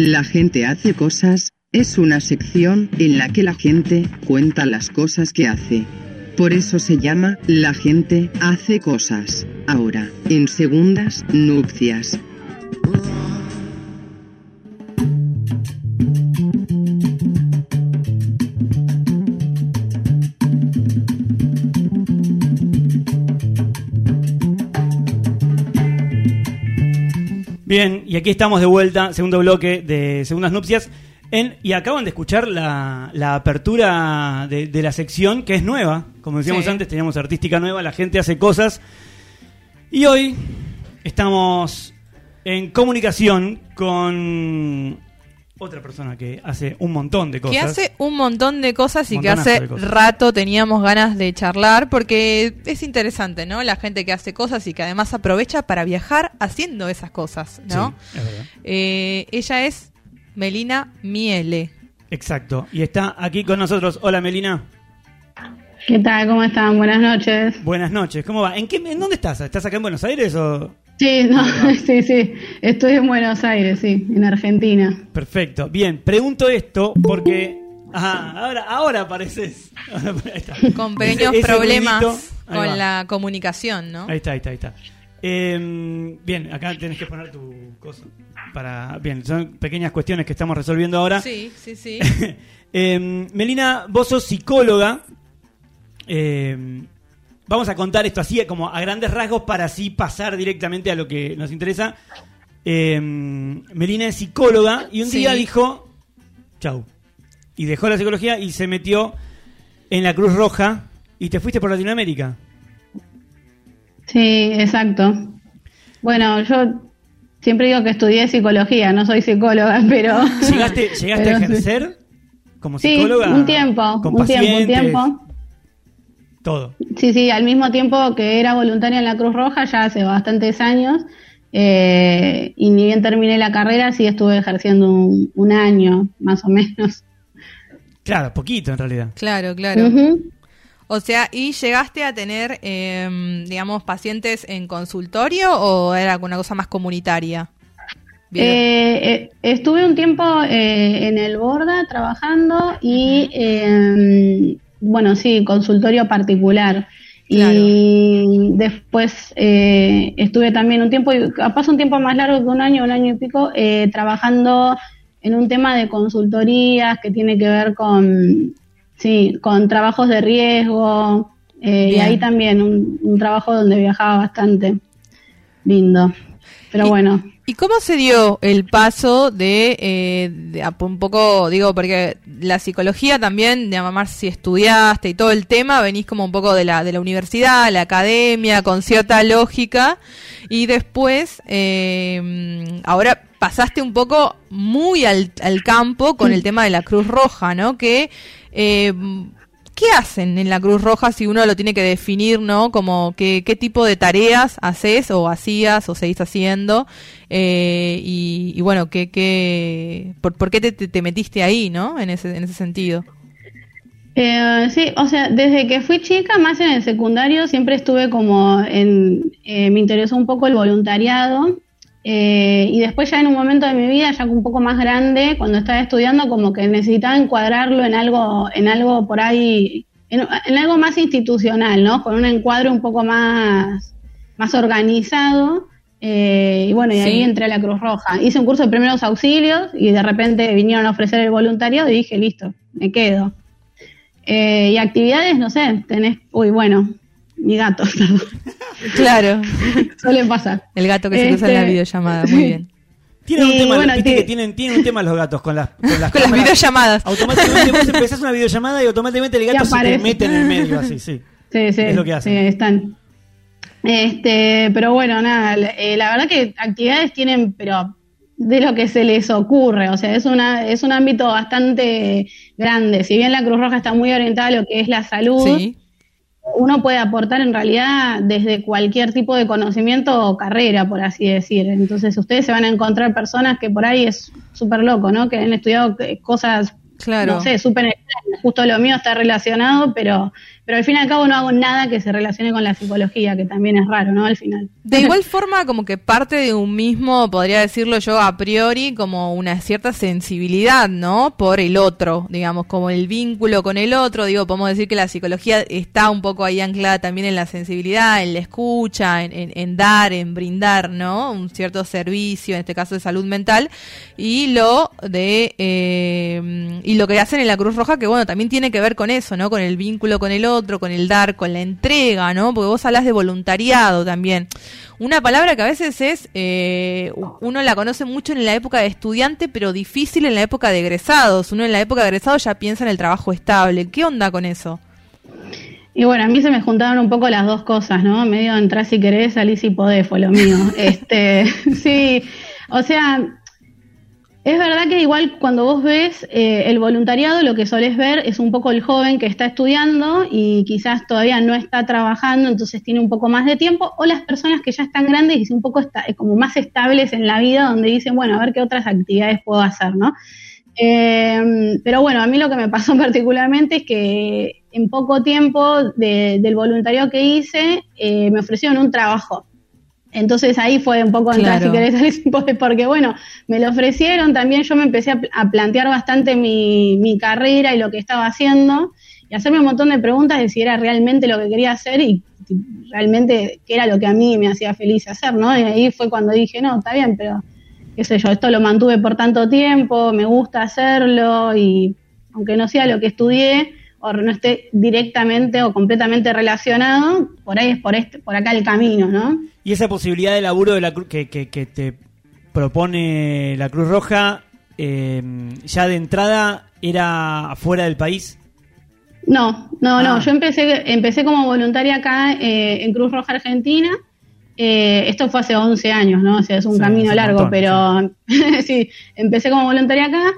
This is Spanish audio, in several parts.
La gente hace cosas, es una sección en la que la gente cuenta las cosas que hace. Por eso se llama La gente hace cosas. Ahora, en segundas nupcias. Bien, y aquí estamos de vuelta, segundo bloque de Segundas Nupcias. En, y acaban de escuchar la, la apertura de, de la sección, que es nueva. Como decíamos Sí. antes, teníamos artística nueva, la gente hace cosas. Y hoy estamos en comunicación con otra persona que hace un montón de cosas. Que hace un montón de cosas y que hace rato teníamos ganas de charlar porque es interesante, ¿no? La gente que hace cosas y que además aprovecha para viajar haciendo esas cosas, ¿no? Sí, es verdad. Eh, ella es Melina Miele. Exacto. Y está aquí con nosotros. Hola, Melina. ¿Qué tal? ¿Cómo están? Buenas noches. Buenas noches. ¿Cómo va? ¿En, qué, ¿En dónde estás? ¿Estás acá en Buenos Aires o...? Sí, no, sí, sí. Estoy en Buenos Aires, sí, en Argentina. Perfecto. Bien, pregunto esto porque... Ajá, ahora, ahora apareces. Con pequeños ese problemas ruidito, con la comunicación, ¿no? Ahí está, ahí está, ahí está. Eh, bien, acá tenés que poner tu cosa. Para, bien, son pequeñas cuestiones que estamos resolviendo ahora. Sí, sí, sí. Eh, Melina, vos sos psicóloga. Eh, vamos a contar esto así, como a grandes rasgos, para así pasar directamente a lo que nos interesa. Eh, Melina es psicóloga y un Sí. día dijo, chau. Y dejó la psicología y se metió en la Cruz Roja y te fuiste por Latinoamérica. Sí, exacto. Bueno, yo siempre digo que estudié psicología, no soy psicóloga, pero... ¿Llegaste, llegaste pero a sí. ejercer como Sí, psicóloga? un tiempo, con un tiempo, un tiempo. Todo. Sí, sí, al mismo tiempo que era voluntaria en la Cruz Roja, ya hace bastantes años, eh, y ni bien terminé la carrera, sí estuve ejerciendo un, un año, más o menos. Claro, poquito en realidad. Claro, claro. O sea, ¿y llegaste a tener, eh, digamos, pacientes en consultorio o era una cosa más comunitaria? Eh, eh, estuve un tiempo eh, en el Borda trabajando y, eh, bueno, sí, consultorio particular. Y después eh, estuve también un tiempo, y capaz un tiempo más largo que un año, un año y pico, eh, trabajando en un tema de consultorías que tiene que ver con, sí, con trabajos de riesgo. eh, y ahí también un, un trabajo donde viajaba bastante. Lindo. Pero Y- bueno. ¿Y cómo se dio el paso de, eh, de a- un poco, digo, porque la psicología también, de mamá, si estudiaste y todo el tema, venís como un poco de la, de la universidad, la academia, con cierta lógica, y después, eh, ahora pasaste un poco muy al, al campo con el tema de la Cruz Roja, ¿no? Que, eh, ¿qué hacen en la Cruz Roja si uno lo tiene que definir, ¿no? Como qué tipo de tareas haces o hacías o seguís haciendo eh, y, bueno, ¿qué, qué, por, por qué te, te- te metiste ahí, ¿no? En ese, en ese sentido. Eh, sí, o sea, desde que fui chica, más en el secundario, siempre estuve como en, eh, me interesó un poco el voluntariado. Eh, y después ya en un momento de mi vida, ya un poco más grande, cuando estaba estudiando, como que necesitaba encuadrarlo en algo, en algo por ahí, en, en algo más institucional, ¿no? Con un encuadre un poco más, más organizado. eh, y bueno, y ahí Sí. entré a la Cruz Roja. Hice un curso de primeros auxilios y de repente vinieron a ofrecer el voluntariado y dije, listo, me quedo. Eh, y actividades, no sé, tenés, uy, bueno, mi gato, perdón, Claro, suele pasar. el gato que se cruza en la Este, videollamada, muy bien. Tienen un tema, bueno, viste que- que tienen, tienen un tema los gatos con las, con las, Con las videollamadas. Automáticamente vos empezás una videollamada y automáticamente el gato se te mete en el medio, así, sí. Sí, sí, Es lo que hacen. sí, están. Este, pero bueno, nada, la- eh, la verdad que actividades tienen, pero de lo que se les ocurre, o sea, es una es un ámbito bastante grande. Si bien la Cruz Roja está muy orientada a lo que es la salud, Sí, uno puede aportar en realidad desde cualquier tipo de conocimiento o carrera, por así decir. Entonces ustedes se van a encontrar personas que por ahí es súper loco, ¿no? Que han estudiado eh, cosas Claro. no sé, súper. Justo lo mío está relacionado, pero, pero al fin y al cabo no hago nada que se relacione con la psicología, que también es raro, ¿no? Al final. De igual forma, como que parte de un mismo, podría decirlo yo a priori, como una cierta sensibilidad, ¿no? Por el otro, digamos, como el vínculo con el otro. Digo, podemos decir que la psicología está un poco ahí anclada también en la sensibilidad, en la escucha, en, en- dar, en brindar, ¿no? Un cierto servicio, en este caso de salud mental. Y lo de, eh, y lo que hacen en la Cruz Roja, que bueno, también tiene que ver con eso, ¿no? Con el vínculo con el otro, con el dar, con la entrega, ¿no? Porque vos hablas de voluntariado también. Una palabra que a veces es, eh, uno la conoce mucho en la época de estudiante, pero difícil en la época de egresados. Uno en la época de egresados ya piensa en el trabajo estable. ¿Qué onda con eso? Y bueno, a mí se me juntaron un poco las dos cosas, ¿no? Medio entrar si querés, salir si podés, fue lo mío. este, sí, o sea, es verdad que igual cuando vos ves eh, el voluntariado, lo que solés ver es un poco el joven que está estudiando y quizás todavía no está trabajando, entonces tiene un poco más de tiempo, o las personas que ya están grandes y un poco esta- como más estables en la vida, donde dicen, bueno, a ver qué otras actividades puedo hacer, ¿no? Eh, pero bueno, a mí lo que me pasó particularmente es que en poco tiempo de- del voluntariado que hice, eh, me ofrecieron un trabajo. Entonces ahí fue un poco entrar, Claro. si querés, porque bueno, me lo ofrecieron, también yo me empecé a, pl- a plantear bastante mi, mi carrera y lo que estaba haciendo, y hacerme un montón de preguntas de si era realmente lo que quería hacer y realmente qué era lo que a mí me hacía feliz hacer, ¿no? Y ahí fue cuando dije, no, está bien, pero qué sé yo, esto lo mantuve por tanto tiempo, me gusta hacerlo y aunque no sea lo que estudié o no esté directamente o completamente relacionado, por ahí es por este, por acá el camino, ¿no? Y esa posibilidad de laburo de la que, que, que te propone la Cruz Roja, eh, ya de entrada era afuera del país. No, no, Ah. no. Yo empecé, empecé como voluntaria acá eh, en Cruz Roja Argentina. Eh, esto fue hace 11 años, ¿no? O sea, es un Sí, camino un largo, montón, pero sí, empecé como voluntaria acá.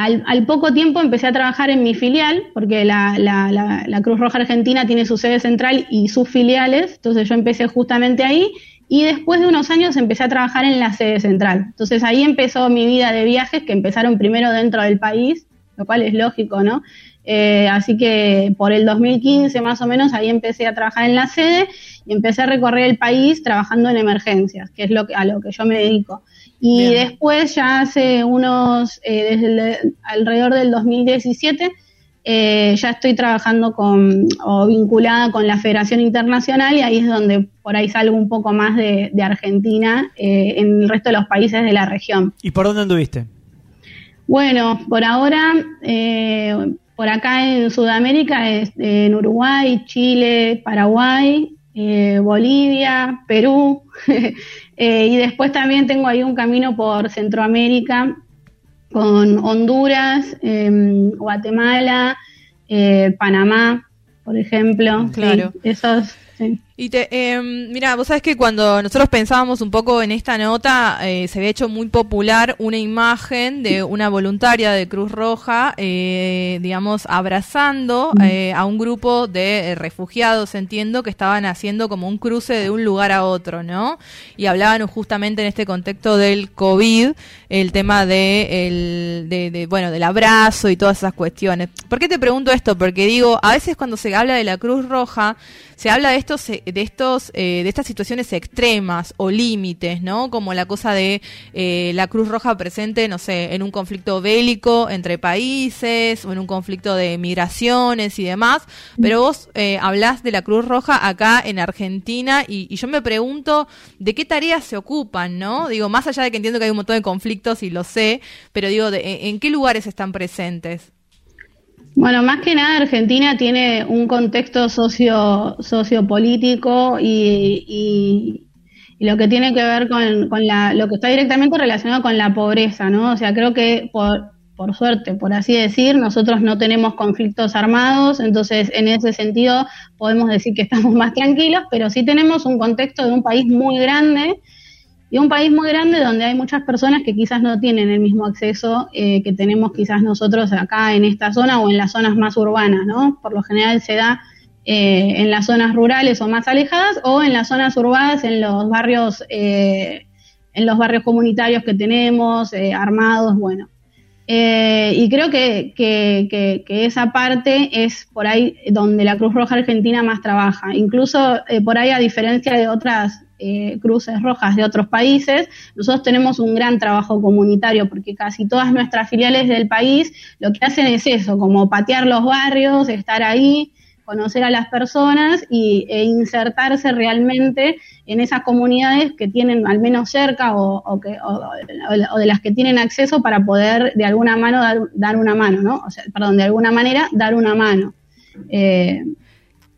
Al, al poco tiempo empecé a trabajar en mi filial, porque la, la, la, la Cruz Roja Argentina tiene su sede central y sus filiales, entonces yo empecé justamente ahí y después de unos años empecé a trabajar en la sede central. Entonces ahí empezó mi vida de viajes, que empezaron primero dentro del país, lo cual es lógico, ¿no? Eh, así que por el 2015 más o menos ahí empecé a trabajar en la sede y empecé a recorrer el país trabajando en emergencias, que es lo que, a lo que yo me dedico. Y Bien. después, ya hace unos, eh, desde el- alrededor del 2017, eh, ya estoy trabajando con o vinculada con la Federación Internacional y ahí es donde por ahí salgo un poco más de, de Argentina eh, en el resto de los países de la región. ¿Y por dónde anduviste? Bueno, por ahora, eh, por acá en Sudamérica, en Uruguay, Chile, Paraguay, eh, Bolivia, Perú, eh, y después también tengo ahí un camino por Centroamérica con Honduras, em, Guatemala, eh, Panamá, por ejemplo. Sí, Claro. esos, sí. Y te, eh, mira, vos sabés que cuando nosotros pensábamos un poco en esta nota, eh, se había hecho muy popular una imagen de una voluntaria de Cruz Roja, eh, digamos, abrazando eh, a un grupo de eh, refugiados, entiendo, que estaban haciendo como un cruce de un lugar a otro, ¿no? Y hablaban justamente en este contexto del COVID, el tema de, el, de, de, bueno, del abrazo y todas esas cuestiones. ¿Por qué te pregunto esto? Porque digo, a veces cuando se habla de la Cruz Roja, se habla de estos eh, de estos eh, de estas situaciones extremas o límites no como la cosa de eh, la Cruz Roja presente no sé en un conflicto bélico entre países o en un conflicto de migraciones y demás. Pero vos eh, hablás de la Cruz Roja acá en Argentina y, y yo me pregunto de qué tareas se ocupan no digo más allá de que entiendo que hay un montón de conflictos y lo sé pero digo de, en, en qué lugares están presentes Bueno, más que nada Argentina tiene un contexto socio sociopolítico y, y, y lo que tiene que ver con, con la, lo que está directamente relacionado con la pobreza, ¿no? O sea, creo que por, por suerte, por así decir, nosotros no tenemos conflictos armados, entonces en ese sentido podemos decir que estamos más tranquilos, pero sí tenemos un contexto de un país muy grande y un país muy grande donde hay muchas personas que quizás no tienen el mismo acceso eh, que tenemos quizás nosotros acá en esta zona o en las zonas más urbanas, ¿no? Por lo general se da eh, en las zonas rurales o más alejadas o en las zonas urbanas, en los barrios, eh, en los barrios comunitarios que tenemos, eh, armados, bueno. Eh, y creo que, que, que, esa parte es por ahí donde la Cruz Roja Argentina más trabaja. Incluso eh, por ahí, a diferencia de otras eh, cruces rojas de otros países, nosotros tenemos un gran trabajo comunitario porque casi todas nuestras filiales del país lo que hacen es eso, como patear los barrios, estar ahí, conocer a las personas y, e insertarse realmente en esas comunidades que tienen al menos cerca o, que, o, de las que tienen acceso para poder de alguna mano dar, dar una mano, ¿no? O sea, perdón, de alguna manera dar una mano. Eh,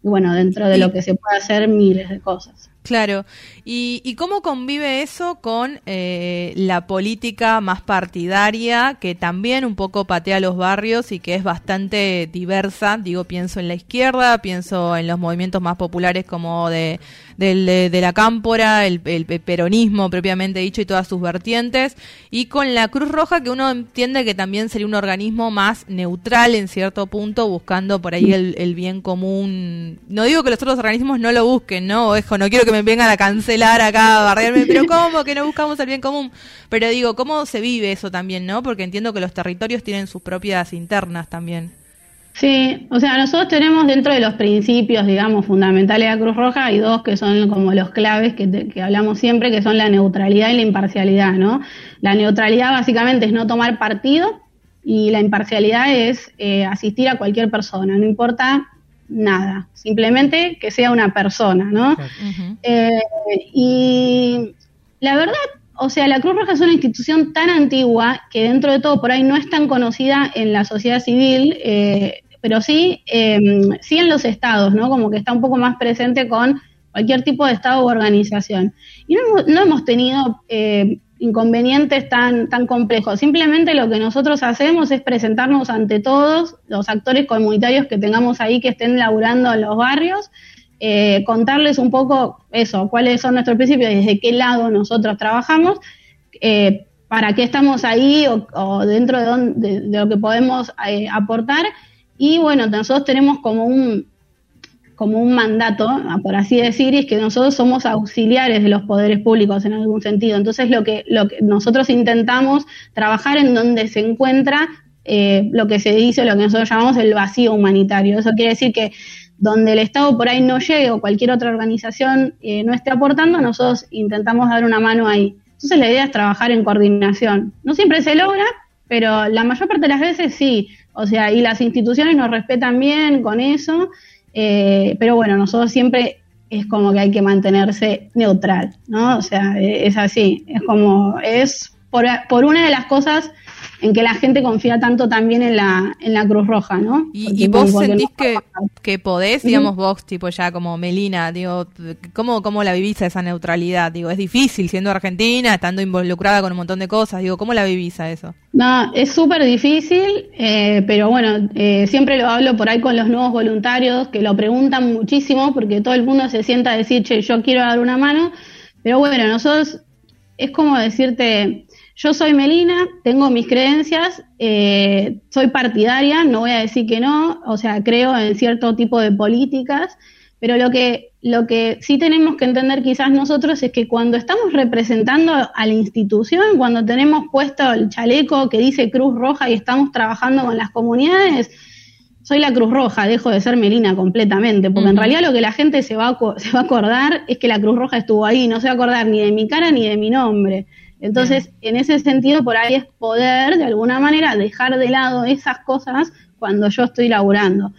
y bueno, dentro de lo que se puede hacer miles de cosas. Claro. ¿Y, cómo convive eso con eh, la política más partidaria, que también un poco patea los barrios y que es bastante diversa? Digo, pienso en la izquierda, pienso en los movimientos más populares como de, de, la cámpora, el, peronismo propiamente dicho y todas sus vertientes, y con la Cruz Roja, que uno entiende que también sería un organismo más neutral en cierto punto, buscando por ahí el, bien común. No digo que los otros organismos no lo busquen, ¿no? Ojo, no quiero que me vengan a cancelar acá, a barrerme, pero ¿cómo que no buscamos el bien común? Pero digo, ¿cómo se vive eso también, no? Porque entiendo que los territorios tienen sus propias internas también. Sí, o sea, nosotros tenemos dentro de los principios, digamos, fundamentales de la Cruz Roja, hay dos que son como los claves que, que, hablamos siempre, que son la neutralidad y la imparcialidad, ¿no? La neutralidad básicamente es no tomar partido y la imparcialidad es eh, asistir a cualquier persona, no importa nada, simplemente que sea una persona, ¿no? Eh, y la verdad, o sea, la Cruz Roja es una institución tan antigua que dentro de todo por ahí no es tan conocida en la sociedad civil, eh, pero sí, em, sí en los estados, ¿no? Como que está un poco más presente con cualquier tipo de estado u organización. Y no, hemos tenido eh, inconvenientes tan, tan complejos. Simplemente lo que nosotros hacemos es presentarnos ante todos los actores comunitarios que tengamos ahí que estén laburando en los barrios, eh, contarles un poco eso, cuáles son nuestros principios desde qué lado nosotros trabajamos, eh, para qué estamos ahí o, dentro de, de, lo que podemos eh, aportar. Y bueno, nosotros tenemos como un, como un mandato, por así decir, y es que nosotros somos auxiliares de los poderes públicos en algún sentido. Entonces, lo que, lo que nosotros intentamos trabajar en donde se encuentra eh, lo que se dice, lo que nosotros llamamos el vacío humanitario. Eso quiere decir que donde el Estado por ahí no llegue o cualquier otra organización eh, no esté aportando, nosotros intentamos dar una mano ahí. Entonces, la idea es trabajar en coordinación. No siempre se logra, pero la mayor parte de las veces sí. O sea, y las instituciones nos respetan bien con eso. Eh, pero bueno, nosotros siempre es como que hay que mantenerse neutral, ¿no? O sea, e, es así, es como, es por, por una de las cosas en que la gente confía tanto también en la, en la Cruz Roja, ¿no? ¿Y, vos sentís que, que, podés, digamos, vos, tipo ya como Melina, digo, ¿cómo, ¿cómo la vivís a esa neutralidad? Digo, es difícil siendo argentina, estando involucrada con un montón de cosas, digo, ¿cómo la vivís a eso? No, es súper difícil, eh, pero bueno, eh, siempre lo hablo por ahí con los nuevos voluntarios, que lo preguntan muchísimo, porque todo el mundo se sienta a decir, che, yo quiero dar una mano, pero bueno, nosotros es como decirte, yo soy Melina, tengo mis creencias, eh, soy partidaria, no voy a decir que no, o sea, creo en cierto tipo de políticas, pero lo que, lo que sí tenemos que entender quizás nosotros es que cuando estamos representando a la institución, cuando tenemos puesto el chaleco que dice Cruz Roja y estamos trabajando con las comunidades, soy la Cruz Roja, dejo de ser Melina completamente, porque en realidad lo que la gente se va, a, se va a acordar es que la Cruz Roja estuvo ahí, no se va a acordar ni de mi cara ni de mi nombre. Entonces, en ese sentido, por ahí es poder, de alguna manera, dejar de lado esas cosas cuando yo estoy laburando.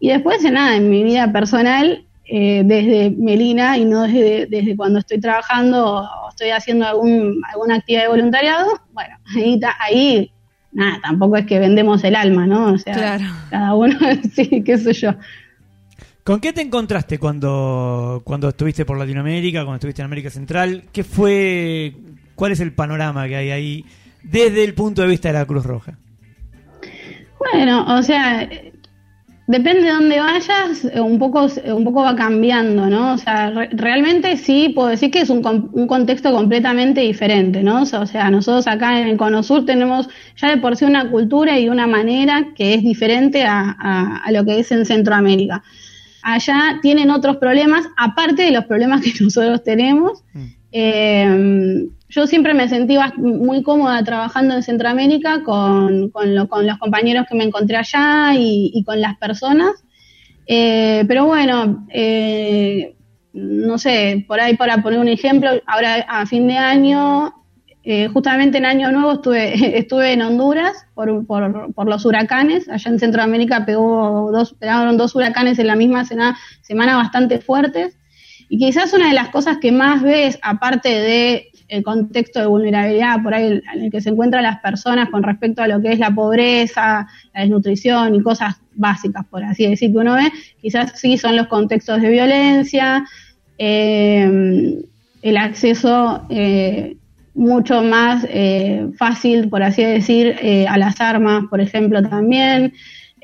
Y después, de nada, en mi vida personal, eh, desde Melina y no desde, desde cuando estoy trabajando o estoy haciendo algún, alguna actividad de voluntariado, bueno, ahí, ahí nada, tampoco es que vendemos el alma, ¿no? O sea, cada uno, sí, qué sé yo. ¿Con qué te encontraste cuando, cuando estuviste por Latinoamérica, cuando estuviste en América Central? ¿Qué fue ¿Cuál es el panorama que hay ahí desde el punto de vista de la Cruz Roja? Bueno, o sea, depende de dónde vayas, un poco, un poco va cambiando, ¿no? O sea, realmente sí puedo decir que es un, un, contexto completamente diferente, ¿no? O sea, nosotros acá en el Cono Sur tenemos ya de por sí una cultura y una manera que es diferente a, a lo que es en Centroamérica. Allá tienen otros problemas, aparte de los problemas que nosotros tenemos. Mm. Eh, yo siempre me sentí muy cómoda trabajando en Centroamérica con, los compañeros que me encontré allá y, con las personas. Eh, pero bueno, eh, no sé, por ahí para poner un ejemplo, ahora a fin de año, eh, justamente en Año Nuevo estuve, estuve en Honduras por, por, por, los huracanes. Allá en Centroamérica pegó dos, pegaron dos huracanes en la misma semana, semana bastante fuertes. Y quizás una de las cosas que más ves, aparte de el contexto de vulnerabilidad por ahí en el que se encuentran las personas con respecto a lo que es la pobreza, la desnutrición y cosas básicas, por así decir, que uno ve, quizás sí son los contextos de violencia, eh, el acceso eh, mucho más eh, fácil, por así decir, a las armas, por ejemplo, también.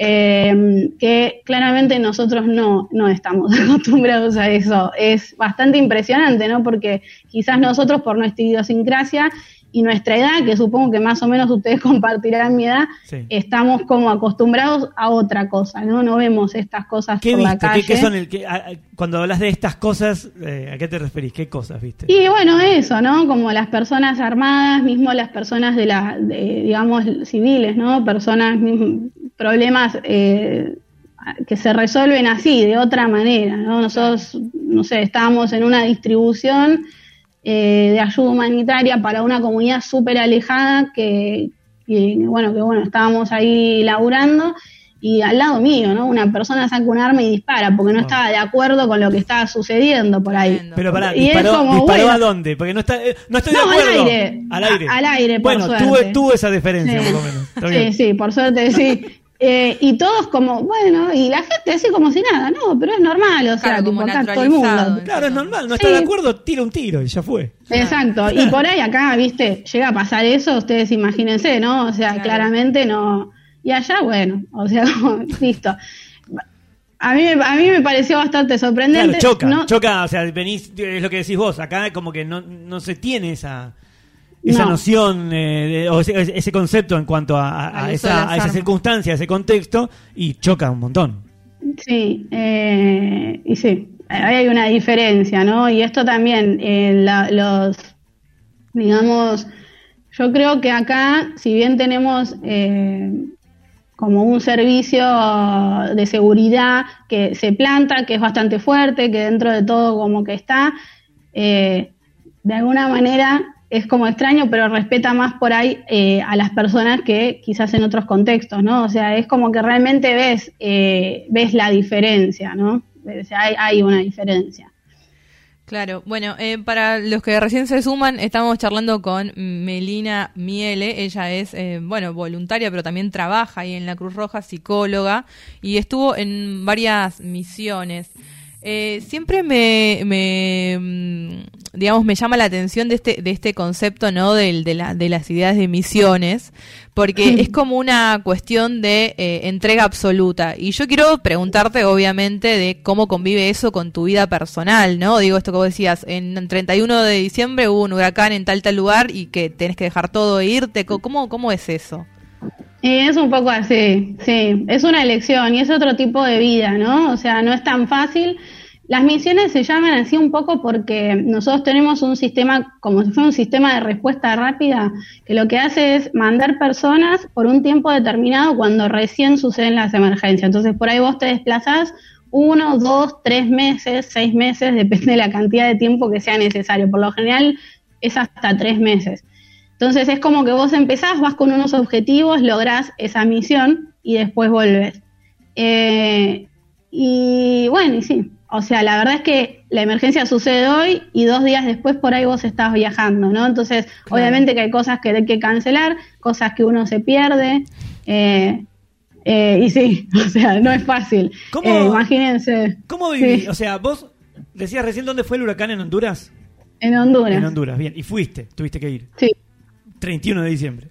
Eh, que claramente nosotros no, no estamos acostumbrados a eso. Es bastante impresionante, ¿no? Porque quizás nosotros por nuestra idiosincrasia y nuestra edad, que supongo que más o menos ustedes compartirán mi edad, estamos como acostumbrados a otra cosa, ¿no? No vemos estas cosas por la calle. ¿Qué, son el, cuando hablas de estas cosas, eh, ¿a qué te referís? ¿Qué cosas viste? Y bueno, eso, ¿no? Como las personas armadas, mismo las personas de la, digamos, civiles, ¿no? Personas, problemas eh, que se resuelven así, de otra manera, ¿no? Nosotros, no sé, estábamos en una distribución eh, de ayuda humanitaria para una comunidad súper alejada que, bueno, que bueno, estábamos ahí laburando y al lado mío, ¿no? Una persona saca un arma y dispara porque no estaba de acuerdo con lo que estaba sucediendo por ahí. Pero pará, disparó, a dónde? Porque no, está, eh, no estoy de acuerdo. Al aire. Al aire. A, al aire por bueno, tuvo, esa diferencia por lo menos. Sí, sí, por suerte sí. Eh, y todos como, bueno, y la gente así como si nada, no, pero es normal, o sea, como todo el mundo. Claro, es normal, no está de acuerdo, tira un tiro y ya fue. Exacto, y por ahí acá, viste, llega a pasar eso, ustedes imagínense, ¿no? O sea, claramente no. Y allá, bueno, o sea, listo. A mí, a mí me pareció bastante sorprendente. Claro, choca, choca, o sea, venís, es lo que decís vos, acá como que no, no se tiene esa esa noción eh, o ese, concepto en cuanto a, esa, a circunstancia, a ese contexto, y choca un montón. Sí, eh, y sí, ahí hay una diferencia, ¿no? Y esto también, eh, los, digamos, yo creo que acá, si bien tenemos como un servicio de seguridad que se planta, que es bastante fuerte, que dentro de todo como que está, de alguna manera es como extraño, pero respeta más por ahí eh, a las personas que quizás en otros contextos, ¿no? O sea, es como que realmente ves, eh, ves la diferencia, ¿no? O sea, hay, hay una diferencia. Claro, bueno, eh, para los que recién se suman, estamos charlando con Melina Miele. Ella es, bueno, voluntaria, pero también trabaja ahí en la Cruz Roja, psicóloga, y estuvo en varias misiones. Eh, siempre me, me, mm, digamos, me llama la atención de este, de este concepto, ¿no? De, de, la, de las ideas de misiones, porque es como una cuestión de eh, entrega absoluta. Y yo quiero preguntarte, obviamente, de cómo convive eso con tu vida personal, ¿no? Digo esto que vos decías, en 31 de diciembre hubo un huracán en tal tal lugar y que tenés que dejar todo e irte. ¿Cómo, cómo es eso? Es un poco así, sí, es una elección y es otro tipo de vida, ¿no? O sea, no es tan fácil. Las misiones se llaman así un poco porque nosotros tenemos un sistema, como si fuera un sistema de respuesta rápida, que lo que hace es mandar personas por un tiempo determinado cuando recién suceden las emergencias. Entonces, por ahí vos te desplazás uno, dos, tres meses, seis meses, depende de la cantidad de tiempo que sea necesario. Por lo general es hasta tres meses. Entonces es como que vos empezás, vas con unos objetivos, lográs esa misión y después volvés. Eh, y bueno, y sí, o sea, la verdad es que la emergencia sucede hoy y dos días después por ahí vos estás viajando, ¿no? Entonces, obviamente que hay cosas que hay que cancelar, cosas que uno se pierde. Eh, eh, y sí, o sea, no es fácil. ¿Cómo, imagínense. ¿Cómo vivís? O sea, vos decías recién dónde fue el huracán en Honduras. En Honduras. En Honduras, bien. Y fuiste, tuviste que ir. Sí. 31 de diciembre.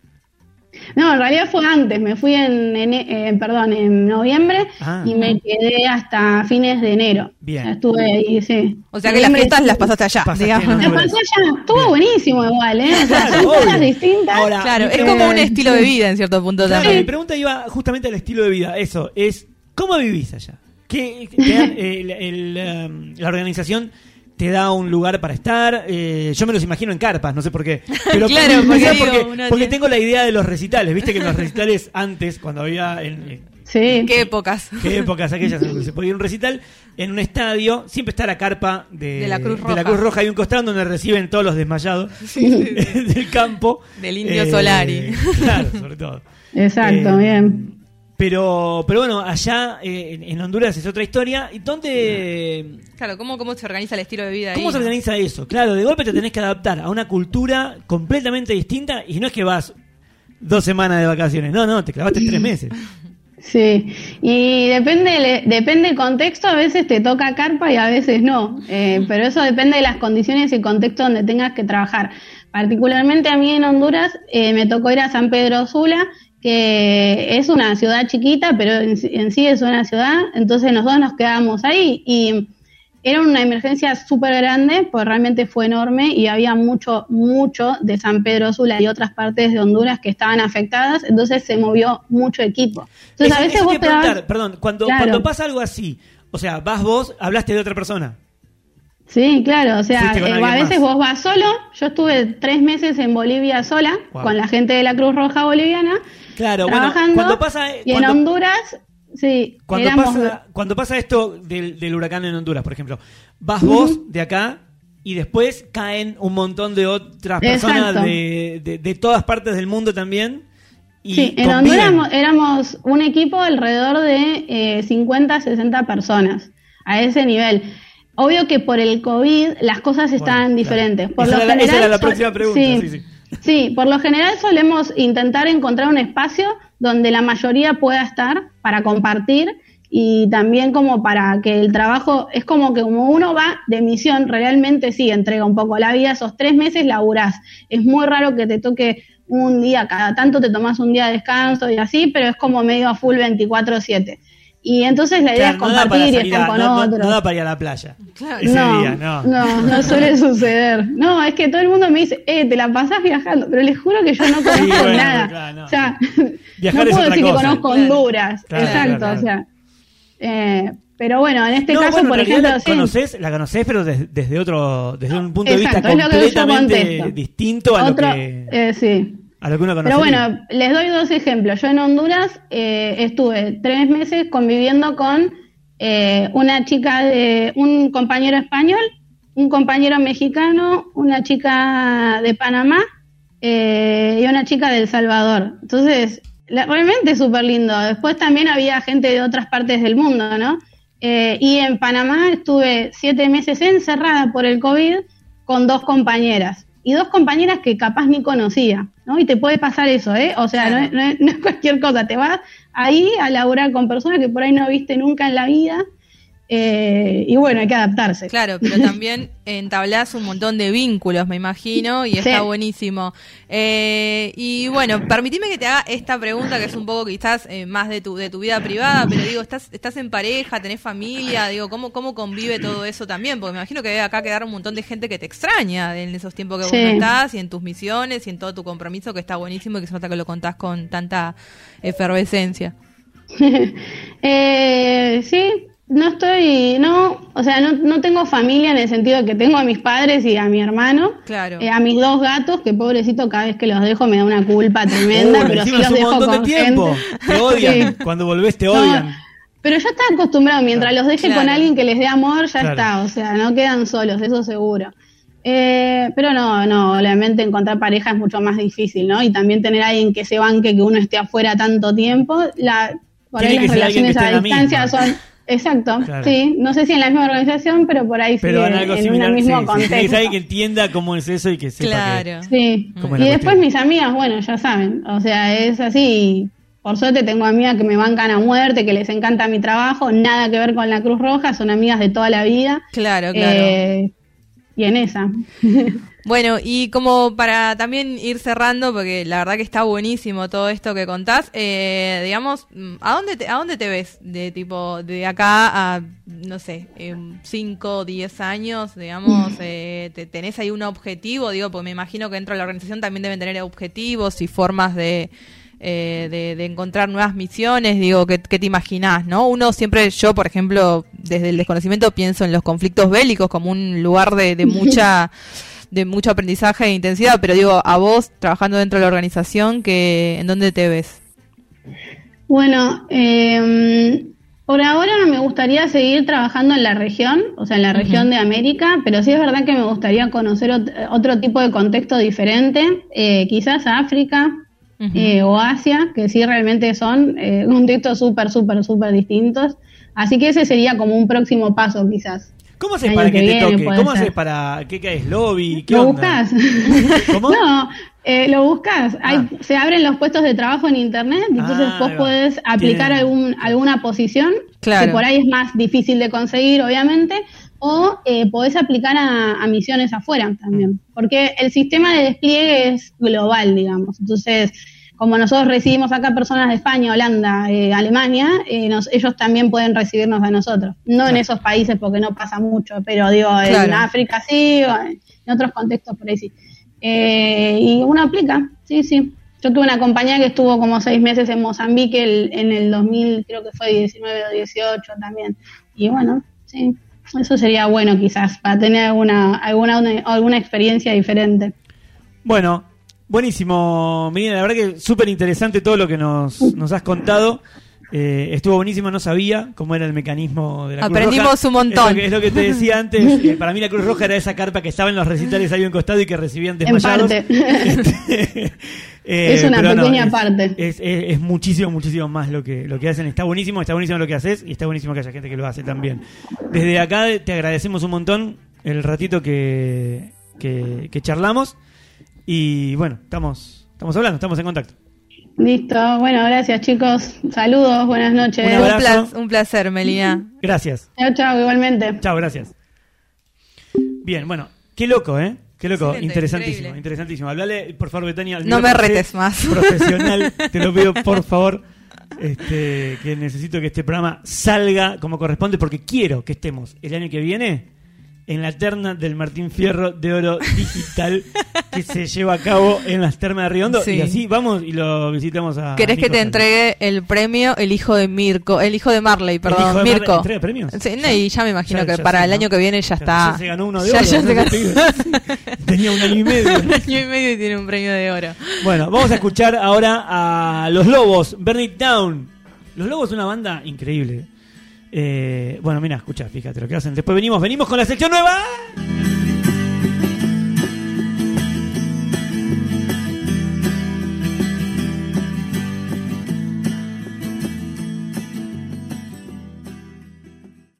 No, en realidad fue antes, me fui en, eh, perdón, en noviembre ah. y me quedé hasta fines de enero. Bien. estuve ahí, sí. O sea que las fiestas las pasaste allá, digamos. Las pasé allá, estuvo buenísimo igual, ¿eh? O sea, claro, son cosas distintas. claro, es como un estilo de vida en cierto punto también. Mi pregunta iba justamente al estilo de vida, eso, es, ¿cómo vivís allá? ¿Qué, el, um, la organización te da un lugar para estar. eh, yo me los imagino en carpas, no sé por qué. Pero Claro, porque, porque digo, porque, uno porque tiene- tengo la idea de los recitales. Viste que en los recitales antes, cuando había. En, Sí. ¿Qué épocas? ¿Qué épocas aquellas en donde se podía ir un recital? En un estadio siempre está la carpa de, De la Cruz de la Roja. Cruz Roja. Hay un costado donde reciben todos los desmayados del campo. Eh, Del Indio Solari. Claro, sobre todo. Exacto, Eh, bien. Pero, pero bueno, allá eh, en- Honduras es otra historia. ¿Y dónde, Claro, ¿cómo, ¿cómo se organiza el estilo de vida ¿Cómo ahí? se organiza eso? Claro, de golpe te tenés que adaptar a una cultura completamente distinta y no es que vas dos semanas de vacaciones. No, no, te clavaste tres meses. Sí, y depende depende el contexto, a veces te toca carpa y a veces no, Eh, pero eso depende de las condiciones y el contexto donde tengas que trabajar. Particularmente a mí en Honduras eh, me tocó ir a San Pedro Sula, que es una ciudad chiquita, pero en, sí- en sí es una ciudad, entonces nosotros nos quedamos ahí y era una emergencia súper grande, pues realmente fue enorme y había mucho, mucho de San Pedro Sula y otras partes de Honduras que estaban afectadas, entonces se movió mucho equipo. Entonces Eso- a veces vos te dabas- perdón, cuando, Claro. cuando pasa algo así, o sea, vas vos, hablaste de otra persona. Sí, claro, o sea, eh, a veces más. vos vas solo, yo estuve tres meses en Bolivia sola, Wow. con la gente de la Cruz Roja Boliviana, Claro, bueno, trabajando, cuando pasa, y en Honduras, sí, cuando éramos... pasa, cuando pasa esto del, del huracán en Honduras, por ejemplo, vas vos de acá y después caen un montón de otras personas de, de- de todas partes del mundo también. Y Sí, en. Honduras mo- éramos un equipo alrededor de eh, 50, 60 personas, a ese nivel. Obvio que por el COVID las cosas claro. diferentes. Por Esa lo era esa general, era la próxima pregunta, sí, sí. Sí, por lo general solemos intentar encontrar un espacio donde la mayoría pueda estar para compartir y también como para que el trabajo, es como que como uno va de misión, realmente sí, entrega un poco la vida, esos tres meses laburás. Es muy raro que te toque un día, cada tanto te tomas un día de descanso y así, pero es como medio a full 24/7. Y entonces la idea Claro, es no compartir y estar a- con no- no- otros. no da para ir a la playa. Claro. Ese no, día, no. no, no suele suceder. No, es que todo el mundo me dice, eh, te la pasás viajando, pero les juro que yo no conozco bueno, nada. claro, no. O sea, Viajar no es puedo decir que conozco Claro. Honduras, Claro, exacto, claro, o sea. eh, pero bueno, en este No, caso, bueno, por ejemplo, la sí. conoces, la conocés, pero des- desde otro, desde un punto Exacto, de es vista lo que yo completamente distinto a Otro- lo que eh, sí. A lo que uno conoce. Pero bueno, les doy dos ejemplos. Yo en Honduras eh, estuve tres meses conviviendo con eh, una chica de un compañero español, un compañero mexicano, una chica de Panamá eh, y una chica de El Salvador. Entonces, la- realmente es súper lindo. Después también había gente de otras partes del mundo, ¿no? Eh, y en Panamá estuve siete meses encerrada por el COVID con dos compañeras. Y dos compañeras que capaz ni conocía, ¿no? Y te puede pasar eso, ¿eh? O sea, no, es- no es, no es cualquier cosa. Te vas ahí a laburar con personas que por ahí no viste nunca en la vida. Eh, y bueno, hay que adaptarse. Claro, pero también entablás un montón de vínculos, me imagino, y está Sí. buenísimo. Eh, y bueno, permitime que te haga esta pregunta que es un poco quizás eh, más de tu, de tu vida privada, pero digo, estás, estás en pareja, tenés familia, digo, ¿cómo, ¿cómo convive todo eso también? Porque me imagino que debe acá quedar un montón de gente que te extraña en esos tiempos que vos no estás, y en tus misiones, y en todo tu compromiso, que está buenísimo y que se nota que lo contás con tanta efervescencia. eh, sí, no estoy, no, o sea, no, no tengo familia en el sentido de que tengo a mis padres y a mi hermano, Claro. eh, a mis dos gatos, que pobrecito cada vez que los dejo me da una culpa tremenda, Uy, pero sí los un dejo montón de con tiempo. gente. Te odian. Sí. Cuando volvés te No, odian. Pero ya está acostumbrado, mientras los deje Claro. con alguien que les dé amor, ya Claro. está, o sea, no quedan solos, eso seguro. Eh, pero no, no, obviamente encontrar pareja es mucho más difícil, ¿no? Y también tener a alguien que se banque que uno esté afuera tanto tiempo, la, por ahí las relaciones a distancia misma. son... Exacto, Claro. sí, no sé si en la misma organización, pero por ahí Pero sí, en algo en similar. un mismo sí, sí. Que contexto. alguien que entienda cómo es eso y que sepa que- Claro. Sí, ¿Cómo es la y después cuestión? mis amigas, bueno, ya saben, o sea, es así. Por suerte tengo amigas que me bancan a muerte, que les encanta mi trabajo, nada que ver con la Cruz Roja, son amigas de toda la vida. Claro, claro. Eh, y en esa. Bueno, y como para también ir cerrando, porque la verdad que está buenísimo todo esto que contás, eh, digamos, mm, ¿a dónde, te, ¿a dónde te ves de tipo de acá a, no sé, 5 o 10 años, digamos, eh, te- ¿tenés ahí un objetivo? Digo, porque me imagino que dentro de la organización también deben tener objetivos y formas de, eh, de, de encontrar nuevas misiones, digo, ¿qué, qué te imaginás, no? Uno siempre, yo por ejemplo, desde el desconocimiento pienso en los conflictos bélicos como un lugar de, de mucha de mucho aprendizaje e intensidad, pero digo, a vos trabajando dentro de la organización, que, ¿en dónde te ves? Bueno, eh, por ahora me gustaría seguir trabajando en la región, o sea, en la región de América, pero sí es verdad que me gustaría conocer ot- otro tipo de contexto diferente, eh, quizás África eh, o Asia, que sí realmente son eh, contextos súper, súper, súper distintos. Así que ese sería como un próximo paso, quizás. ¿Cómo haces para que que te toque? ¿Cómo haces para qué caes lobby? ¿Qué ¿Lo onda? buscas? ¿Cómo? No, eh, lo buscas. Hay- Ah. Se abren los puestos de trabajo en internet, entonces Ah, vos podés aplicar algún, alguna posición Claro. que por ahí es más difícil de conseguir, obviamente, o eh, podés aplicar a, a misiones afuera también, porque el sistema de despliegue es global, digamos. Entonces, como nosotros recibimos acá personas de España, Holanda, eh, Alemania, eh, nos- ellos también pueden recibirnos a nosotros. No en esos países porque no pasa mucho, pero digo, en. África sí, o en otros contextos por ahí sí. Eh, y uno aplica, sí, sí. Yo tuve una compañía que estuvo como seis meses en Mozambique el- en el 2000, creo que fue 19 o 18 también. Y bueno, sí, eso sería bueno quizás para tener alguna, alguna, una- alguna experiencia diferente. Bueno, buenísimo, Miriam. La verdad que súper interesante todo lo que nos, nos has contado. Eh, estuvo buenísimo, no sabía cómo era el mecanismo de la Cruz Aprendimos Roja. un montón. Es lo, que, es lo que te decía antes. eh, para mí la Cruz Roja era esa carpa que estaba en los recitales ahí en costado y que recibían En desmayados. parte. Este, eh, Es una no, pequeña es- parte. Es, es- es muchísimo, muchísimo más lo que, lo que hacen. Está buenísimo, está buenísimo lo que haces y está buenísimo que haya gente que lo hace también. Desde acá te agradecemos un montón el ratito que, que, que charlamos y bueno, estamos, estamos hablando, estamos en contacto. Listo, bueno, gracias chicos. Saludos, buenas noches. Un Un, un placer, Melina. Gracias. Chao, chao, igualmente. Chao, gracias. Bien, bueno, qué loco, ¿eh? Qué loco, Excelente, interesantísimo, increíble. interesantísimo. Hablale, por favor, Betania. al No me retes más. Profesional, te lo pido, por favor. Este, que necesito que este programa salga como corresponde porque quiero que estemos el año que viene en la terna del Martín Fierro de Oro Digital que se lleva a cabo en las termas de Riondo Sí. y así vamos y lo visitamos a ¿Querés que te entregue el premio el hijo de Mirko? El hijo de Marley, hijo de perdón, Marley Mirko. entrega premios? Sí, no, y ya me imagino Ya- que ya para sí, el ¿no? año que viene ya, Ya- está. ya se ganó uno de oro, ya ¿no? se ganó. Tenía un año y medio. un año y medio y tiene un premio de oro. Bueno, vamos a escuchar ahora a Los Lobos, Burn It Down. Los Lobos es una banda increíble. Eh, bueno, mira, escucha, fíjate lo que hacen. Después venimos, venimos con la sección nueva.